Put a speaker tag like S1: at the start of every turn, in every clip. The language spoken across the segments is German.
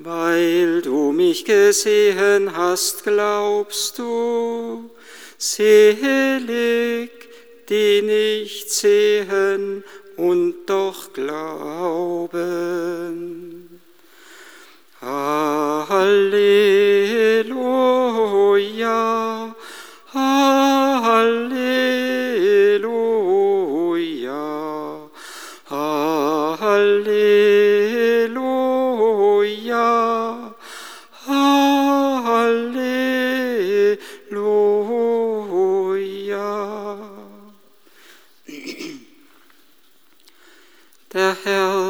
S1: Weil du mich gesehen hast, glaubst du, selig, die nicht sehen und doch glauben. Halleluja,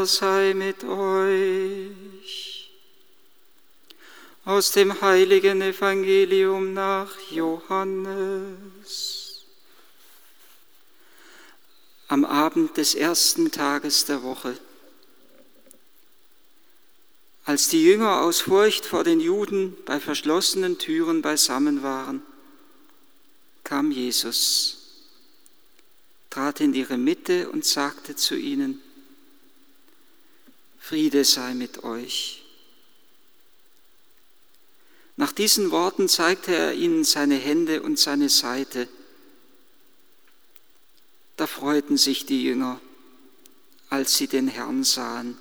S1: sei mit euch. Aus dem heiligen Evangelium nach Johannes. Am Abend des ersten Tages der Woche, als die Jünger aus Furcht vor den Juden bei verschlossenen Türen beisammen waren, kam Jesus, trat in ihre Mitte und sagte zu ihnen, Friede sei mit euch. Nach diesen Worten zeigte er ihnen seine Hände und seine Seite. Da freuten sich die Jünger, als sie den Herrn sahen.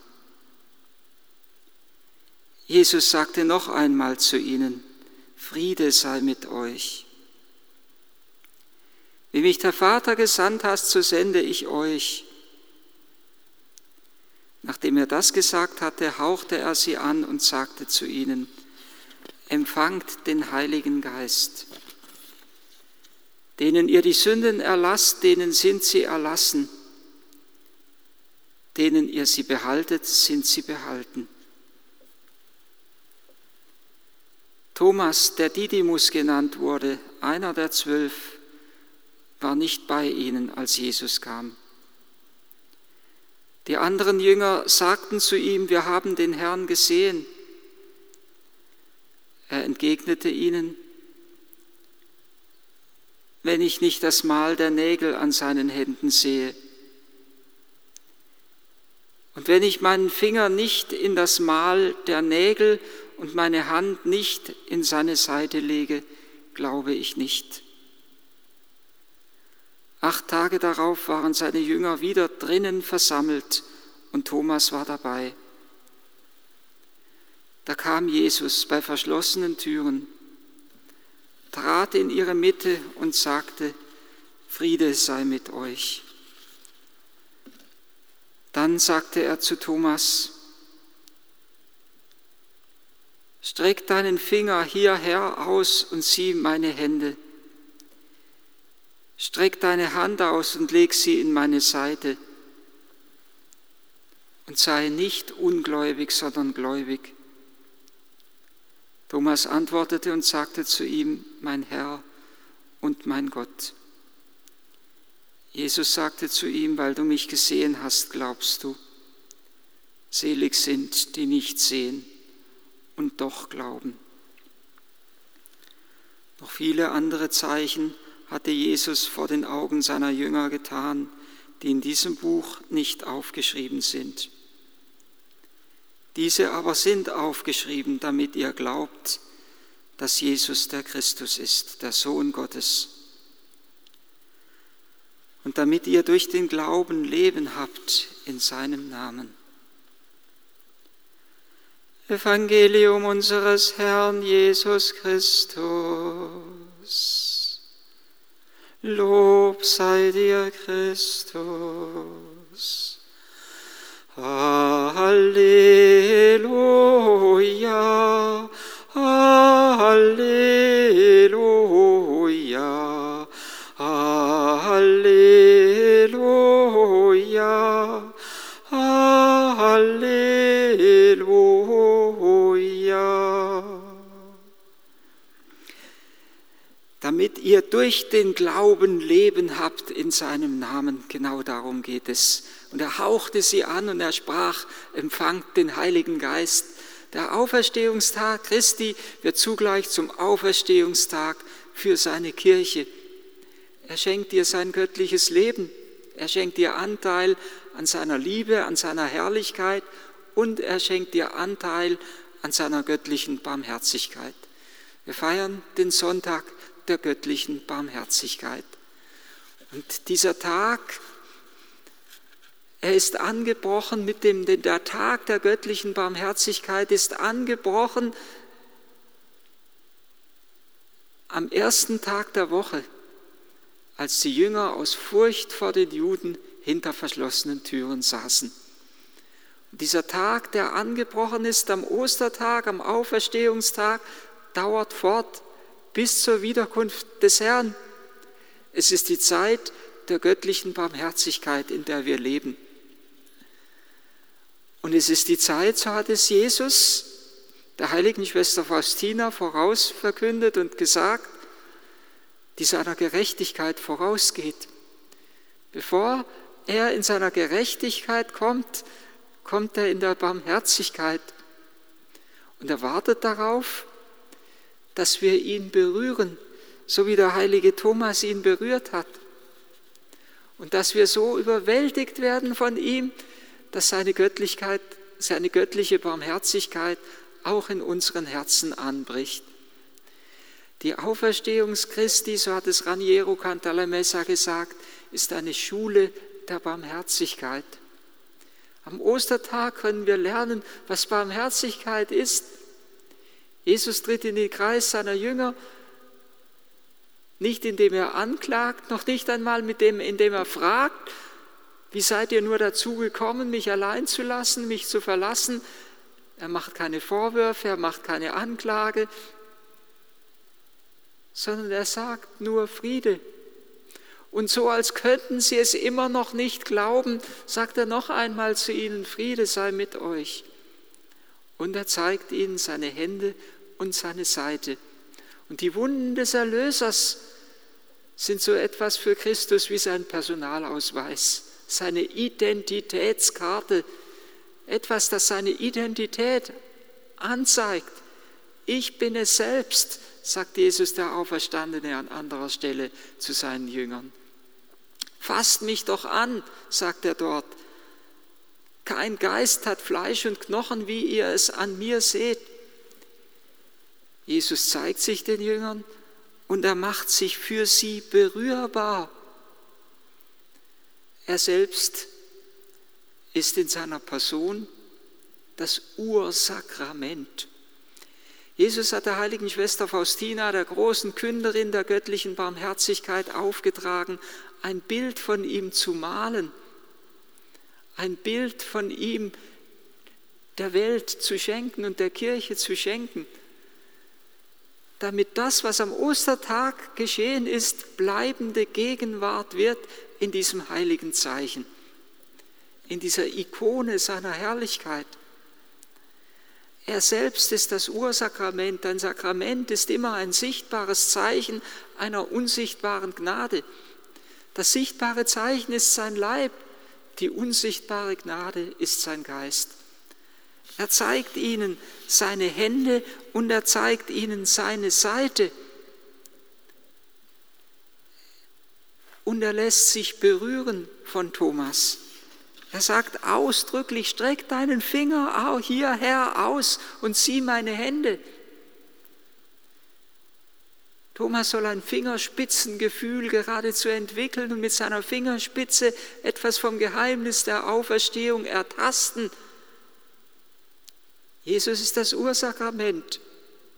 S1: Jesus sagte noch einmal zu ihnen, Friede sei mit euch. Wie mich der Vater gesandt hast, so sende ich euch. Nachdem er das gesagt hatte, hauchte er sie an und sagte zu ihnen, empfangt den Heiligen Geist. Denen ihr die Sünden erlasst, denen sind sie erlassen. Denen ihr sie behaltet, sind sie behalten. Thomas, der Didymus genannt wurde, einer der zwölf, war nicht bei ihnen, als Jesus kam. Die anderen Jünger sagten zu ihm, wir haben den Herrn gesehen. Er entgegnete ihnen, wenn ich nicht das Mal der Nägel an seinen Händen sehe und wenn ich meinen Finger nicht in das Mal der Nägel und meine Hand nicht in seine Seite lege, glaube ich nicht. Acht Tage darauf waren seine Jünger wieder drinnen versammelt und Thomas war dabei. Da kam Jesus bei verschlossenen Türen, trat in ihre Mitte und sagte, Friede sei mit euch. Dann sagte er zu Thomas, Streck deinen Finger hierher aus und sieh meine Hände Streck deine Hand aus und leg sie in meine Seite. Und sei nicht ungläubig, sondern gläubig. Thomas antwortete und sagte zu ihm, mein Herr und mein Gott. Jesus sagte zu ihm, weil du mich gesehen hast, glaubst du. Selig sind, die nicht sehen und doch glauben. Noch viele andere Zeichen hatte Jesus vor den Augen seiner Jünger getan, die in diesem Buch nicht aufgeschrieben sind. Diese aber sind aufgeschrieben, damit ihr glaubt, dass Jesus der Christus ist, der Sohn Gottes. Und damit ihr durch den Glauben Leben habt in seinem Namen. Evangelium unseres Herrn Jesus Christus. Lob sei dir, Christus. Halleluja, Halleluja, Halleluja, Halleluja. Damit ihr durch den Glauben Leben habt in seinem Namen. Genau darum geht es. Und er hauchte sie an und er sprach, empfangt den Heiligen Geist. Der Auferstehungstag Christi wird zugleich zum Auferstehungstag für seine Kirche. Er schenkt dir sein göttliches Leben. Er schenkt dir Anteil an seiner Liebe, an seiner Herrlichkeit und er schenkt dir Anteil an seiner göttlichen Barmherzigkeit. Wir feiern den Sonntag der göttlichen Barmherzigkeit. Und dieser Tag, er ist angebrochen mit dem, der Tag der göttlichen Barmherzigkeit ist angebrochen am ersten Tag der Woche, als die Jünger aus Furcht vor den Juden hinter verschlossenen Türen saßen. Und dieser Tag, der angebrochen ist am Ostertag, am Auferstehungstag, dauert fort bis zur Wiederkunft des Herrn. Es ist die Zeit der göttlichen Barmherzigkeit, in der wir leben. Und es ist die Zeit, so hat es Jesus der heiligen Schwester Faustina voraus verkündet und gesagt, die seiner Gerechtigkeit vorausgeht. Bevor er in seiner Gerechtigkeit kommt, kommt er in der Barmherzigkeit und er wartet darauf, dass wir ihn berühren, so wie der heilige Thomas ihn berührt hat. Und dass wir so überwältigt werden von ihm, dass seine Göttlichkeit, seine göttliche Barmherzigkeit auch in unseren Herzen anbricht. Die Auferstehungschristi, so hat es Raniero Cantalamessa gesagt, ist eine Schule der Barmherzigkeit. Am Ostertag können wir lernen, was Barmherzigkeit ist. Jesus tritt in den Kreis seiner Jünger, nicht indem er anklagt, noch nicht einmal mit dem, indem er fragt, wie seid ihr nur dazu gekommen, mich allein zu lassen, mich zu verlassen? Er macht keine Vorwürfe, er macht keine Anklage, sondern er sagt nur Friede. Und so als könnten sie es immer noch nicht glauben, sagt er noch einmal zu ihnen, Friede sei mit euch. Und er zeigt ihnen seine Hände und seine Seite. Und die Wunden des Erlösers sind so etwas für Christus wie sein Personalausweis, seine Identitätskarte, etwas, das seine Identität anzeigt. Ich bin es selbst, sagt Jesus der Auferstandene an anderer Stelle zu seinen Jüngern. Fasst mich doch an, sagt er dort. Kein Geist hat Fleisch und Knochen, wie ihr es an mir seht. Jesus zeigt sich den Jüngern und er macht sich für sie berührbar. Er selbst ist in seiner Person das Ursakrament. Jesus hat der heiligen Schwester Faustina, der großen Künderin der göttlichen Barmherzigkeit, aufgetragen, ein Bild von ihm zu malen, ein Bild von ihm der Welt zu schenken und der Kirche zu schenken, damit das, was am Ostertag geschehen ist, bleibende Gegenwart wird in diesem heiligen Zeichen, in dieser Ikone seiner Herrlichkeit. Er selbst ist das Ursakrament. Ein Sakrament ist immer ein sichtbares Zeichen einer unsichtbaren Gnade. Das sichtbare Zeichen ist sein Leib, die unsichtbare Gnade ist sein Geist. Er zeigt ihnen seine Hände und er zeigt ihnen seine Seite. Und er lässt sich berühren von Thomas. Er sagt ausdrücklich, streck deinen Finger auch hierher aus und sieh meine Hände. Thomas soll ein Fingerspitzengefühl geradezu entwickeln und mit seiner Fingerspitze etwas vom Geheimnis der Auferstehung ertasten. Jesus ist das Ursakrament.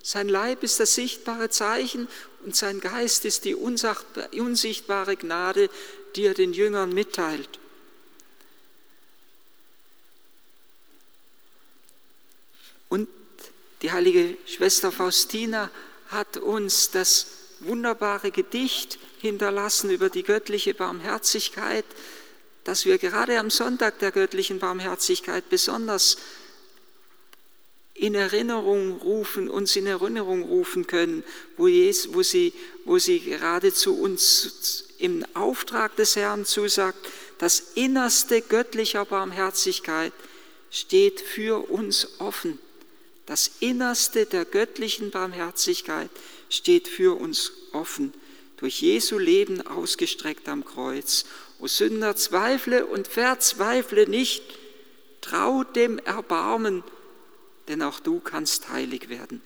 S1: Sein Leib ist das sichtbare Zeichen und sein Geist ist die unsichtbare Gnade, die er den Jüngern mitteilt. Und die heilige Schwester Faustina hat uns das wunderbare Gedicht hinterlassen über die göttliche Barmherzigkeit, das wir gerade am Sonntag der göttlichen Barmherzigkeit besonders in Erinnerung rufen, uns in Erinnerung rufen können, wo, Jesus, wo, sie, wo sie geradezu uns im Auftrag des Herrn zusagt, das Innerste göttlicher Barmherzigkeit steht für uns offen. Das Innerste der göttlichen Barmherzigkeit steht für uns offen. durch Jesu Leben ausgestreckt am Kreuz. O Sünder, zweifle und verzweifle nicht, trau dem Erbarmen, denn auch du kannst heilig werden.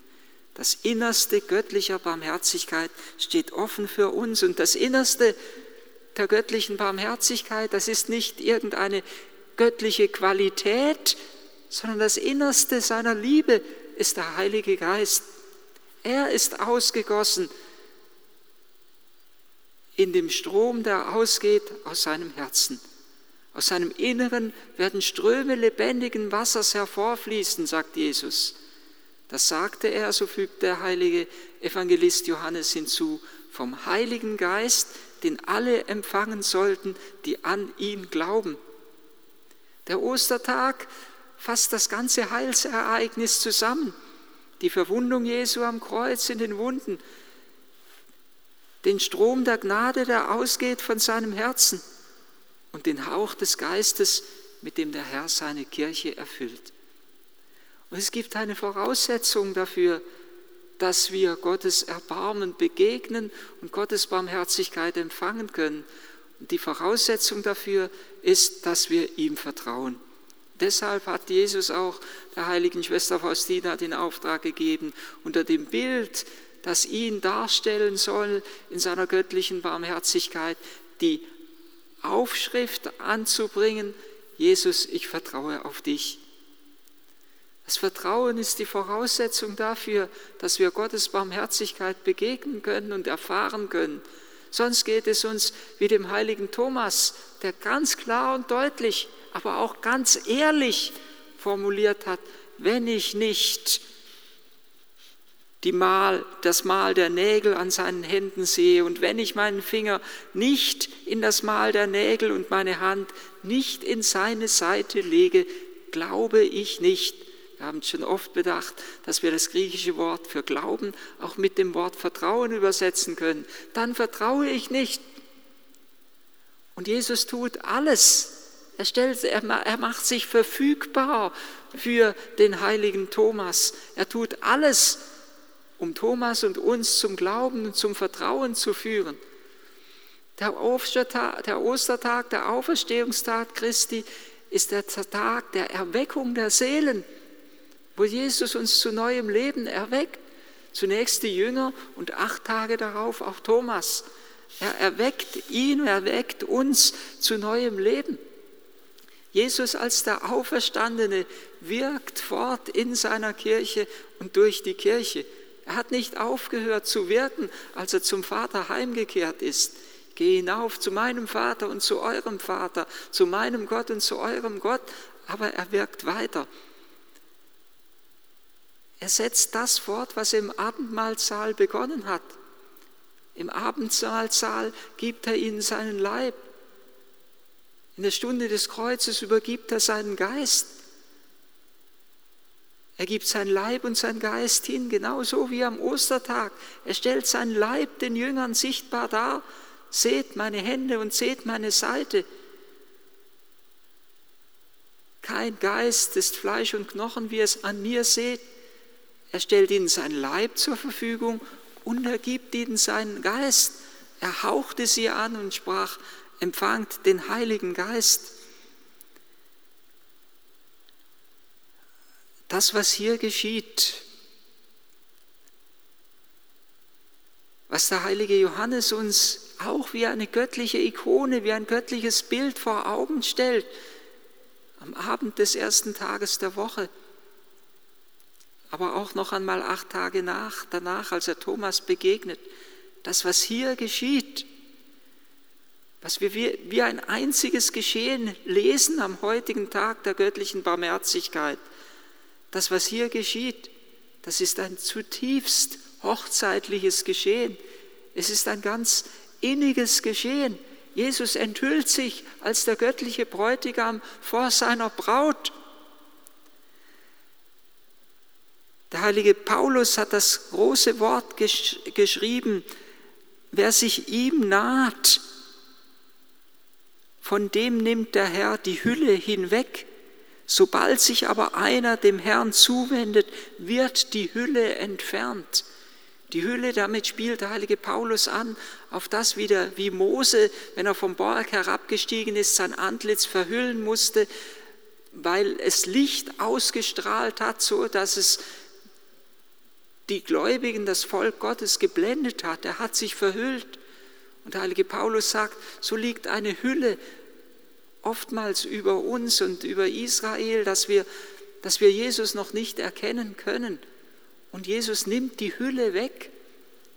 S1: Das Innerste göttlicher Barmherzigkeit steht offen für uns und das Innerste der göttlichen Barmherzigkeit, das ist nicht irgendeine göttliche Qualität, sondern das Innerste seiner Liebe ist der Heilige Geist. Er ist ausgegossen in dem Strom, der ausgeht aus seinem Herzen. Aus seinem Inneren werden Ströme lebendigen Wassers hervorfließen, sagt Jesus. Das sagte er, so fügt der heilige Evangelist Johannes hinzu, vom Heiligen Geist, den alle empfangen sollten, die an ihn glauben. Der Ostertag fasst das ganze Heilsereignis zusammen. Die Verwundung Jesu am Kreuz in den Wunden, den Strom der Gnade, der ausgeht von seinem Herzen und den Hauch des Geistes, mit dem der Herr seine Kirche erfüllt. Und es gibt eine Voraussetzung dafür, dass wir Gottes Erbarmen begegnen und Gottes Barmherzigkeit empfangen können. Und die Voraussetzung dafür ist, dass wir ihm vertrauen. Deshalb hat Jesus auch der heiligen Schwester Faustina den Auftrag gegeben, unter dem Bild, das ihn darstellen soll in seiner göttlichen Barmherzigkeit, die Aufschrift anzubringen, Jesus, ich vertraue auf dich. Das Vertrauen ist die Voraussetzung dafür, dass wir Gottes Barmherzigkeit begegnen können und erfahren können. Sonst geht es uns wie dem heiligen Thomas, der ganz klar und deutlich, aber auch ganz ehrlich formuliert hat, wenn ich nicht Mal, das Mal der Nägel an seinen Händen sehe und wenn ich meinen Finger nicht in das Mal der Nägel und meine Hand nicht in seine Seite lege, glaube ich nicht. Wir haben schon oft bedacht, dass wir das griechische Wort für Glauben auch mit dem Wort Vertrauen übersetzen können. Dann vertraue ich nicht. Und Jesus tut alles. Er, stellt, er, er macht sich verfügbar für den heiligen Thomas. Er tut alles, um Thomas und uns zum Glauben und zum Vertrauen zu führen. Der Ostertag, der, Ostertag, der Auferstehungstag Christi ist der Tag der Erweckung der Seelen wo Jesus uns zu neuem Leben erweckt. Zunächst die Jünger und acht Tage darauf auch Thomas. Er erweckt ihn, er erweckt uns zu neuem Leben. Jesus als der Auferstandene wirkt fort in seiner Kirche und durch die Kirche. Er hat nicht aufgehört zu wirken, als er zum Vater heimgekehrt ist. Geh hinauf zu meinem Vater und zu eurem Vater, zu meinem Gott und zu eurem Gott, aber er wirkt weiter. Er setzt das fort, was er im Abendmahlsaal begonnen hat. Im Abendmahlsaal gibt er ihnen seinen Leib. In der Stunde des Kreuzes übergibt er seinen Geist. Er gibt sein Leib und sein Geist hin, genauso wie am Ostertag. Er stellt sein Leib den Jüngern sichtbar dar. Seht meine Hände und seht meine Seite. Kein Geist ist Fleisch und Knochen, wie es an mir seht. Er stellt ihnen seinen Leib zur Verfügung und er gibt ihnen seinen Geist. Er hauchte sie an und sprach, empfangt den Heiligen Geist. Das, was hier geschieht, was der heilige Johannes uns auch wie eine göttliche Ikone, wie ein göttliches Bild vor Augen stellt, am Abend des ersten Tages der Woche, aber auch noch einmal acht Tage nach, danach, als er Thomas begegnet, das, was hier geschieht, was wir wie ein einziges Geschehen lesen am heutigen Tag der göttlichen Barmherzigkeit, das, was hier geschieht, das ist ein zutiefst hochzeitliches Geschehen. Es ist ein ganz inniges Geschehen. Jesus enthüllt sich als der göttliche Bräutigam vor seiner Braut. Der heilige Paulus hat das große Wort gesch geschrieben, wer sich ihm naht, von dem nimmt der Herr die Hülle hinweg. Sobald sich aber einer dem Herrn zuwendet, wird die Hülle entfernt. Die Hülle, damit spielt der heilige Paulus an, auf das wieder, wie Mose, wenn er vom Berg herabgestiegen ist, sein Antlitz verhüllen musste, weil es Licht ausgestrahlt hat, so dass es die Gläubigen, das Volk Gottes geblendet hat. Er hat sich verhüllt. Und der heilige Paulus sagt, so liegt eine Hülle oftmals über uns und über Israel, dass wir, dass wir Jesus noch nicht erkennen können. Und Jesus nimmt die Hülle weg,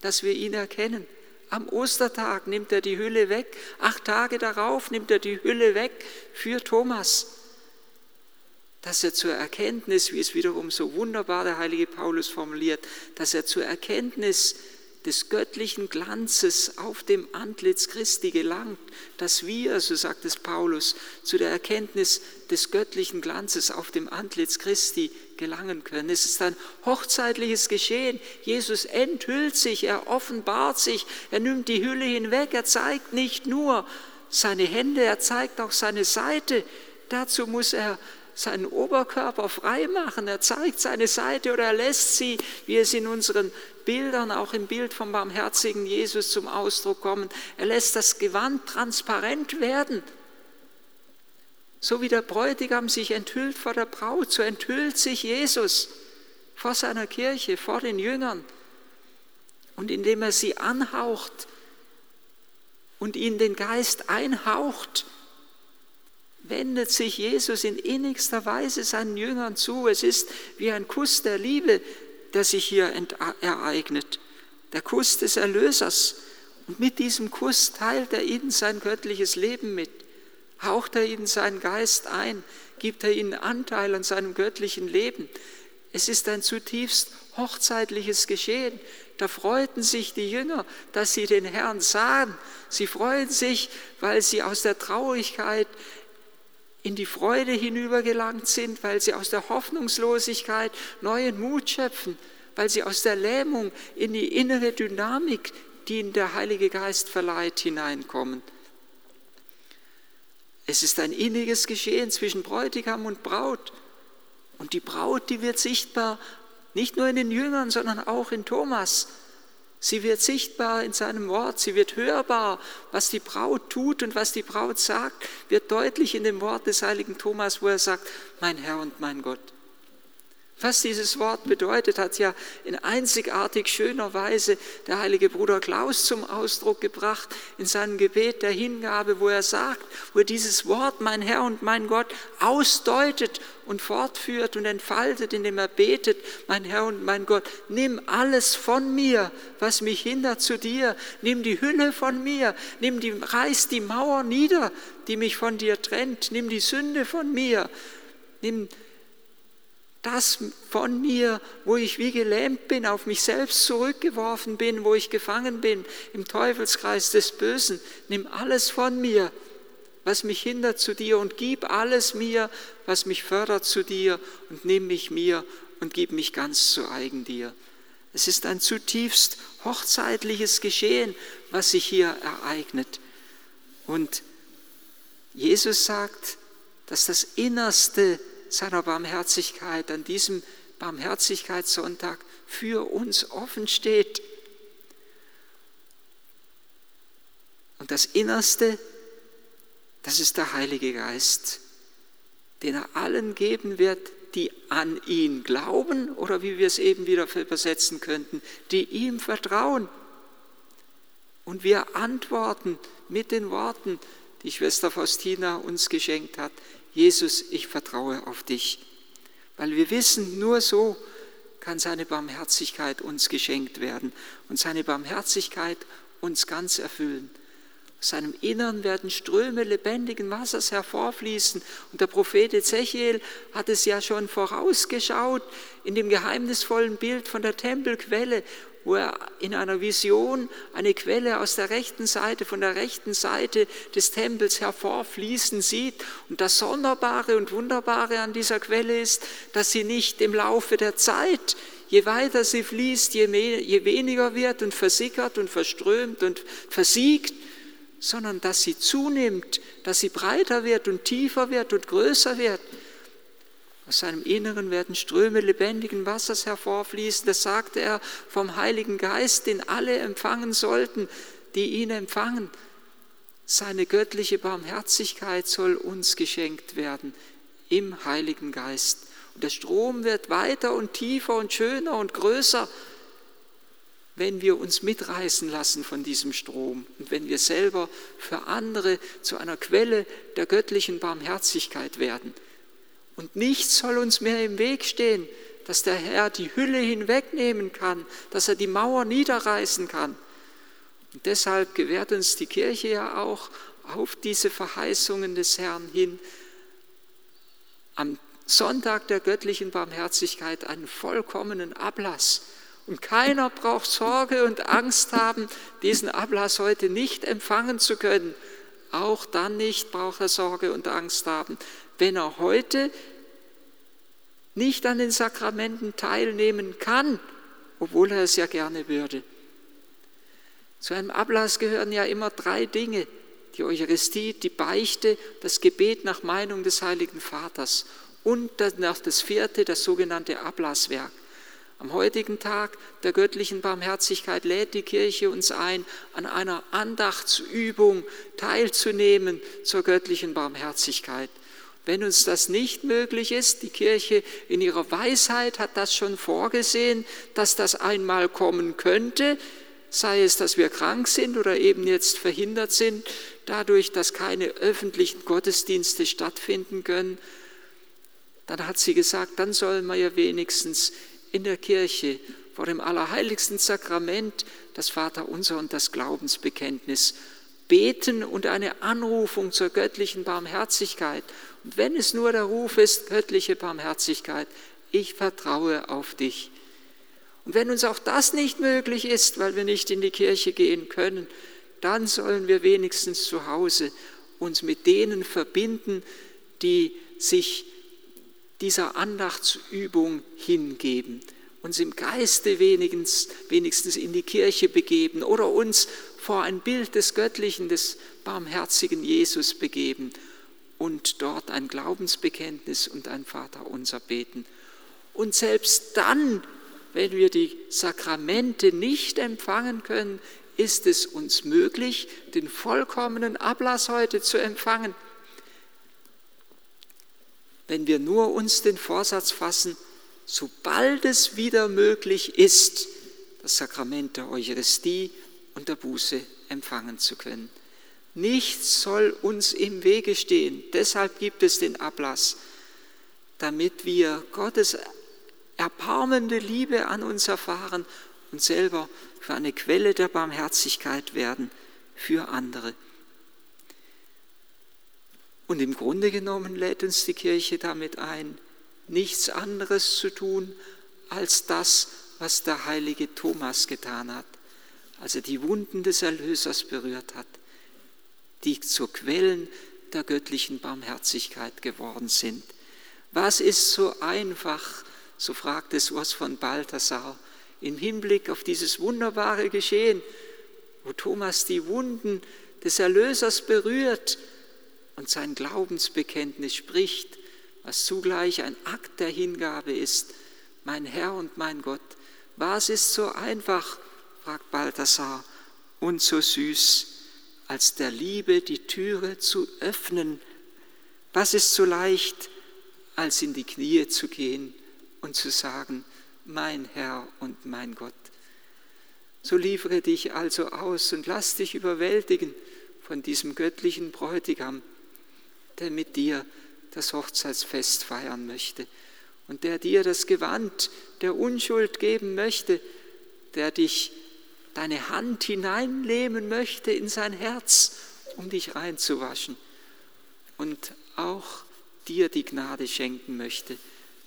S1: dass wir ihn erkennen. Am Ostertag nimmt er die Hülle weg, acht Tage darauf nimmt er die Hülle weg für Thomas, dass er zur Erkenntnis, wie es wiederum so wunderbar der heilige Paulus formuliert, dass er zur Erkenntnis des göttlichen Glanzes auf dem Antlitz Christi gelangt, dass wir, so sagt es Paulus, zu der Erkenntnis des göttlichen Glanzes auf dem Antlitz Christi gelangen können. Es ist ein hochzeitliches Geschehen. Jesus enthüllt sich, er offenbart sich, er nimmt die Hülle hinweg, er zeigt nicht nur seine Hände, er zeigt auch seine Seite. Dazu muss er seinen Oberkörper frei machen. Er zeigt seine Seite oder er lässt sie, wie es in unseren Bildern, auch im Bild vom barmherzigen Jesus zum Ausdruck kommen. Er lässt das Gewand transparent werden. So wie der Bräutigam sich enthüllt vor der Braut, so enthüllt sich Jesus vor seiner Kirche, vor den Jüngern. Und indem er sie anhaucht und ihnen den Geist einhaucht, wendet sich Jesus in innigster Weise seinen Jüngern zu. Es ist wie ein Kuss der Liebe, der sich hier ereignet. Der Kuss des Erlösers. Und mit diesem Kuss teilt er ihnen sein göttliches Leben mit. Haucht er ihnen seinen Geist ein, gibt er ihnen Anteil an seinem göttlichen Leben. Es ist ein zutiefst hochzeitliches Geschehen. Da freuten sich die Jünger, dass sie den Herrn sahen. Sie freuen sich, weil sie aus der Traurigkeit in die Freude hinübergelangt sind, weil sie aus der Hoffnungslosigkeit neuen Mut schöpfen, weil sie aus der Lähmung in die innere Dynamik, die ihnen der Heilige Geist verleiht, hineinkommen. Es ist ein inniges Geschehen zwischen Bräutigam und Braut. Und die Braut, die wird sichtbar nicht nur in den Jüngern, sondern auch in Thomas. Sie wird sichtbar in seinem Wort, sie wird hörbar, was die Braut tut und was die Braut sagt, wird deutlich in dem Wort des heiligen Thomas, wo er sagt, mein Herr und mein Gott. Was dieses Wort bedeutet, hat ja in einzigartig schöner Weise der heilige Bruder Klaus zum Ausdruck gebracht in seinem Gebet der Hingabe, wo er sagt, wo er dieses Wort, mein Herr und mein Gott, ausdeutet und fortführt und entfaltet, indem er betet, mein Herr und mein Gott, nimm alles von mir, was mich hindert zu dir, nimm die Hülle von mir, nimm die, reiß die Mauer nieder, die mich von dir trennt, nimm die Sünde von mir, nimm das von mir, wo ich wie gelähmt bin, auf mich selbst zurückgeworfen bin, wo ich gefangen bin im Teufelskreis des Bösen. Nimm alles von mir, was mich hindert zu dir und gib alles mir, was mich fördert zu dir und nimm mich mir und gib mich ganz zu eigen dir. Es ist ein zutiefst hochzeitliches Geschehen, was sich hier ereignet. Und Jesus sagt, dass das Innerste seiner Barmherzigkeit an diesem Barmherzigkeitssonntag für uns offen steht. Und das Innerste, das ist der Heilige Geist, den er allen geben wird, die an ihn glauben oder wie wir es eben wieder übersetzen könnten, die ihm vertrauen. Und wir antworten mit den Worten, die Schwester Faustina uns geschenkt hat. Jesus, ich vertraue auf dich. Weil wir wissen, nur so kann seine Barmherzigkeit uns geschenkt werden und seine Barmherzigkeit uns ganz erfüllen. Aus seinem Innern werden Ströme lebendigen Wassers hervorfließen. Und der Prophet Ezechiel hat es ja schon vorausgeschaut in dem geheimnisvollen Bild von der Tempelquelle, wo er in einer Vision eine Quelle aus der rechten Seite, von der rechten Seite des Tempels hervorfließen sieht. Und das Sonderbare und Wunderbare an dieser Quelle ist, dass sie nicht im Laufe der Zeit, je weiter sie fließt, je, mehr, je weniger wird und versickert und verströmt und versiegt, sondern dass sie zunimmt, dass sie breiter wird und tiefer wird und größer wird. Aus seinem Inneren werden Ströme lebendigen Wassers hervorfließen. Das sagte er vom Heiligen Geist, den alle empfangen sollten, die ihn empfangen. Seine göttliche Barmherzigkeit soll uns geschenkt werden im Heiligen Geist. Und der Strom wird weiter und tiefer und schöner und größer, wenn wir uns mitreißen lassen von diesem Strom und wenn wir selber für andere zu einer Quelle der göttlichen Barmherzigkeit werden. Und nichts soll uns mehr im Weg stehen, dass der Herr die Hülle hinwegnehmen kann, dass er die Mauer niederreißen kann. Und deshalb gewährt uns die Kirche ja auch auf diese Verheißungen des Herrn hin am Sonntag der göttlichen Barmherzigkeit einen vollkommenen Ablass. Und keiner braucht Sorge und Angst haben, diesen Ablass heute nicht empfangen zu können. Auch dann nicht braucht er Sorge und Angst haben, wenn er heute nicht an den Sakramenten teilnehmen kann, obwohl er es ja gerne würde. Zu einem Ablass gehören ja immer drei Dinge. Die Eucharistie, die Beichte, das Gebet nach Meinung des Heiligen Vaters und noch das vierte, das sogenannte Ablasswerk. Am heutigen Tag der göttlichen Barmherzigkeit lädt die Kirche uns ein, an einer Andachtsübung teilzunehmen zur göttlichen Barmherzigkeit. Wenn uns das nicht möglich ist, die Kirche in ihrer Weisheit hat das schon vorgesehen, dass das einmal kommen könnte, sei es, dass wir krank sind oder eben jetzt verhindert sind, dadurch, dass keine öffentlichen Gottesdienste stattfinden können, dann hat sie gesagt, dann sollen wir ja wenigstens in der Kirche vor dem allerheiligsten Sakrament das Vaterunser und das Glaubensbekenntnis beten und eine Anrufung zur göttlichen Barmherzigkeit. Und wenn es nur der Ruf ist, göttliche Barmherzigkeit, ich vertraue auf dich. Und wenn uns auch das nicht möglich ist, weil wir nicht in die Kirche gehen können, dann sollen wir wenigstens zu Hause uns mit denen verbinden, die sich dieser Andachtsübung hingeben, uns im Geiste wenigstens, wenigstens in die Kirche begeben oder uns vor ein Bild des Göttlichen, des barmherzigen Jesus begeben und dort ein Glaubensbekenntnis und ein Vaterunser beten. Und selbst dann, wenn wir die Sakramente nicht empfangen können, ist es uns möglich, den vollkommenen Ablass heute zu empfangen. Wenn wir nur uns den Vorsatz fassen, sobald es wieder möglich ist, das Sakrament der Eucharistie und der Buße empfangen zu können. Nichts soll uns im Wege stehen. Deshalb gibt es den Ablass, damit wir Gottes erbarmende Liebe an uns erfahren und selber für eine Quelle der Barmherzigkeit werden für andere. Und im Grunde genommen lädt uns die Kirche damit ein, nichts anderes zu tun als das, was der heilige Thomas getan hat als er die Wunden des Erlösers berührt hat, die zu Quellen der göttlichen Barmherzigkeit geworden sind. Was ist so einfach, so fragt es Urs von Balthasar, im Hinblick auf dieses wunderbare Geschehen, wo Thomas die Wunden des Erlösers berührt und sein Glaubensbekenntnis spricht, was zugleich ein Akt der Hingabe ist, mein Herr und mein Gott. Was ist so einfach, fragt Balthasar, und so süß, als der Liebe die Türe zu öffnen. Was ist so leicht, als in die Knie zu gehen und zu sagen, mein Herr und mein Gott. So liefere dich also aus und lass dich überwältigen von diesem göttlichen Bräutigam, der mit dir das Hochzeitsfest feiern möchte und der dir das Gewand der Unschuld geben möchte, der dich deine Hand hineinnehmen möchte in sein Herz, um dich reinzuwaschen und auch dir die Gnade schenken möchte,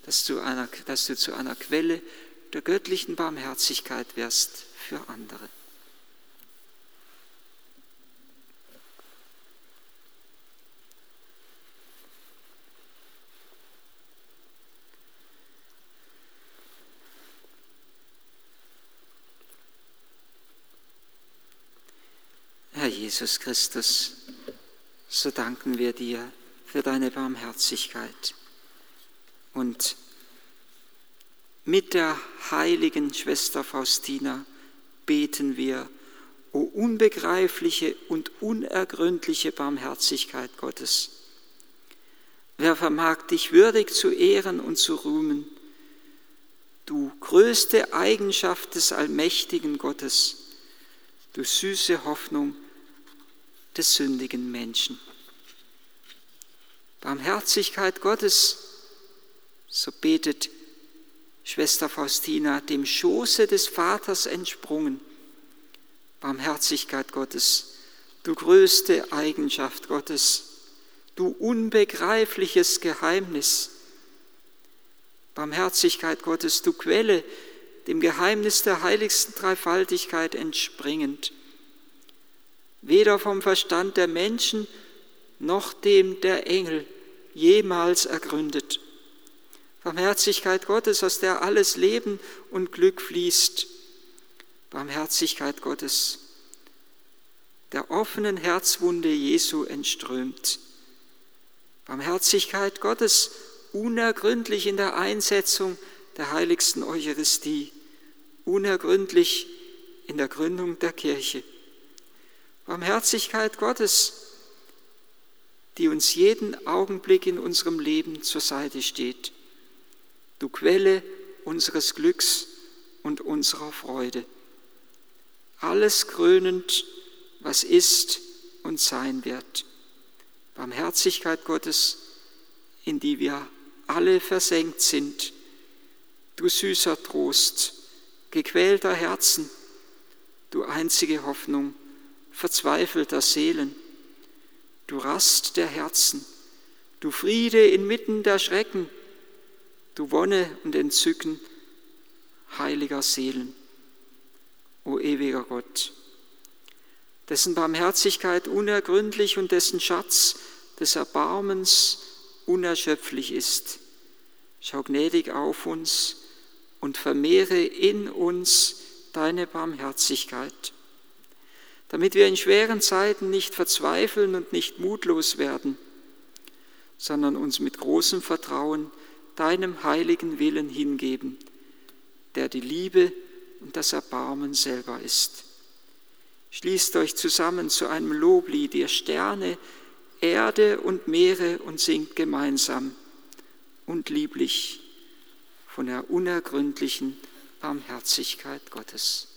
S1: dass du, einer, dass du zu einer Quelle der göttlichen Barmherzigkeit wirst für andere. Jesus Christus, so danken wir dir für deine Barmherzigkeit Und mit der heiligen Schwester Faustina beten wir, o unbegreifliche und unergründliche Barmherzigkeit Gottes. Wer vermag dich würdig zu ehren und zu rühmen, du größte Eigenschaft des allmächtigen Gottes, du süße Hoffnung des sündigen Menschen. Barmherzigkeit Gottes, so betet Schwester Faustina, dem Schoße des Vaters entsprungen. Barmherzigkeit Gottes, du größte Eigenschaft Gottes, du unbegreifliches Geheimnis. Barmherzigkeit Gottes, du Quelle, dem Geheimnis der heiligsten Dreifaltigkeit entspringend. Weder vom Verstand der Menschen noch dem der Engel jemals ergründet. Barmherzigkeit Gottes, aus der alles Leben und Glück fließt. Barmherzigkeit Gottes, der offenen Herzwunde Jesu entströmt. Barmherzigkeit Gottes, unergründlich in der Einsetzung der heiligsten Eucharistie, unergründlich in der Gründung der Kirche. Barmherzigkeit Gottes, die uns jeden Augenblick in unserem Leben zur Seite steht du Quelle unseres Glücks und unserer Freude. Alles krönend, was ist und sein wird. Barmherzigkeit Gottes, in die wir alle versenkt sind. Du süßer Trost, gequälter Herzen, du einzige Hoffnung verzweifelter Seelen, du Rast der Herzen, du Friede inmitten der Schrecken, du Wonne und Entzücken heiliger Seelen, o ewiger Gott, dessen Barmherzigkeit unergründlich und dessen Schatz des Erbarmens unerschöpflich ist. Schau gnädig auf uns und vermehre in uns deine Barmherzigkeit, damit wir in schweren Zeiten nicht verzweifeln und nicht mutlos werden, sondern uns mit großem Vertrauen deinem heiligen Willen hingeben, der die Liebe und das Erbarmen selber ist. Schließt euch zusammen zu einem Loblied, ihr Sterne, Erde und Meere und singt gemeinsam und lieblich von der unergründlichen Barmherzigkeit Gottes.